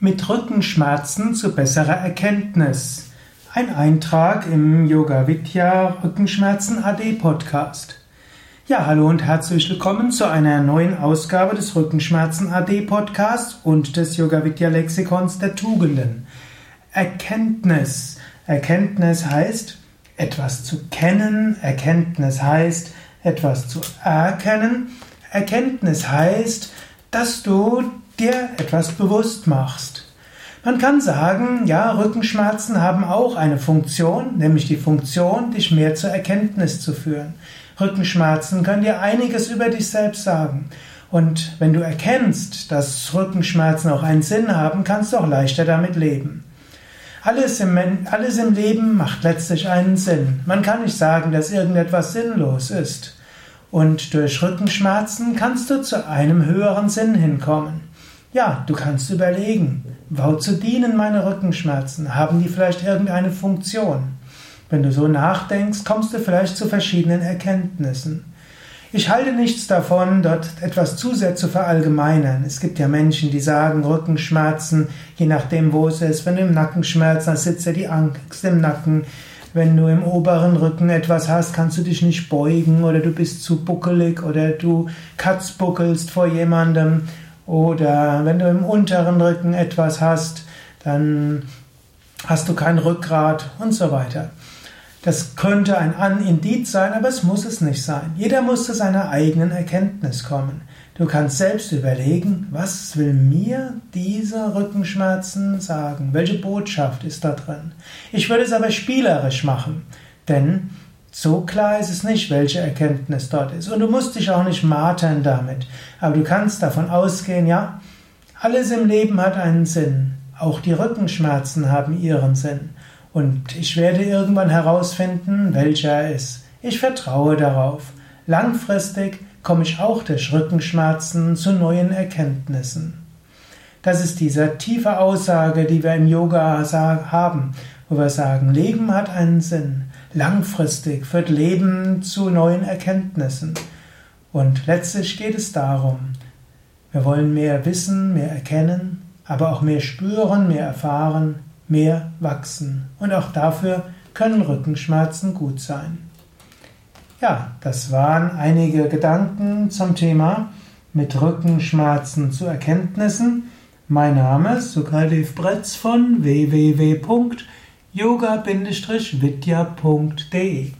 Mit Rückenschmerzen zu besserer Erkenntnis. Ein Eintrag im Yoga Vidya Rückenschmerzen AD Podcast. Ja, hallo und herzlich willkommen zu einer neuen Ausgabe des Rückenschmerzen AD Podcasts und des Yoga Vidya Lexikons der Tugenden. Erkenntnis. Erkenntnis heißt etwas zu kennen, Erkenntnis heißt etwas zu erkennen, Erkenntnis heißt, dass du dir etwas bewusst machst. Man kann sagen, ja, Rückenschmerzen haben auch eine Funktion, nämlich die Funktion, dich mehr zur Erkenntnis zu führen. Rückenschmerzen können dir einiges über dich selbst sagen. Und wenn du erkennst, dass Rückenschmerzen auch einen Sinn haben, kannst du auch leichter damit leben. Alles im, alles im Leben macht letztlich einen Sinn. Man kann nicht sagen, dass irgendetwas sinnlos ist. Und durch Rückenschmerzen kannst du zu einem höheren Sinn hinkommen. Ja, du kannst überlegen, wozu dienen meine Rückenschmerzen? Haben die vielleicht irgendeine Funktion? Wenn du so nachdenkst, kommst du vielleicht zu verschiedenen Erkenntnissen. Ich halte nichts davon, dort etwas zu sehr zu verallgemeinern. Es gibt ja Menschen, die sagen, Rückenschmerzen, je nachdem, wo es ist. Wenn du im Nacken schmerzt, dann sitzt ja die Angst im Nacken. Wenn du im oberen Rücken etwas hast, kannst du dich nicht beugen oder du bist zu buckelig oder du katzbuckelst vor jemandem oder wenn du im unteren Rücken etwas hast, dann hast du kein Rückgrat und so weiter. Das könnte ein Indiz sein, aber es muss es nicht sein. Jeder muss zu seiner eigenen Erkenntnis kommen. Du kannst selbst überlegen, was will mir diese Rückenschmerzen sagen? Welche Botschaft ist da drin? Ich würde es aber spielerisch machen, denn so klar ist es nicht, welche Erkenntnis dort ist. Und du musst dich auch nicht martern damit. Aber du kannst davon ausgehen, ja, alles im Leben hat einen Sinn. Auch die Rückenschmerzen haben ihren Sinn. Und ich werde irgendwann herausfinden, welcher er ist. Ich vertraue darauf. Langfristig komme ich auch durch Rückenschmerzen zu neuen Erkenntnissen. Das ist diese tiefe Aussage, die wir im Yoga haben, wo wir sagen, Leben hat einen Sinn. Langfristig führt Leben zu neuen Erkenntnissen. Und letztlich geht es darum, wir wollen mehr wissen, mehr erkennen, aber auch mehr spüren, mehr erfahren, mehr wachsen. Und auch dafür können Rückenschmerzen gut sein. Ja, das waren einige Gedanken zum Thema mit Rückenschmerzen zu Erkenntnissen. Mein Name ist Sukadev Bretz von www yoga-vidya.de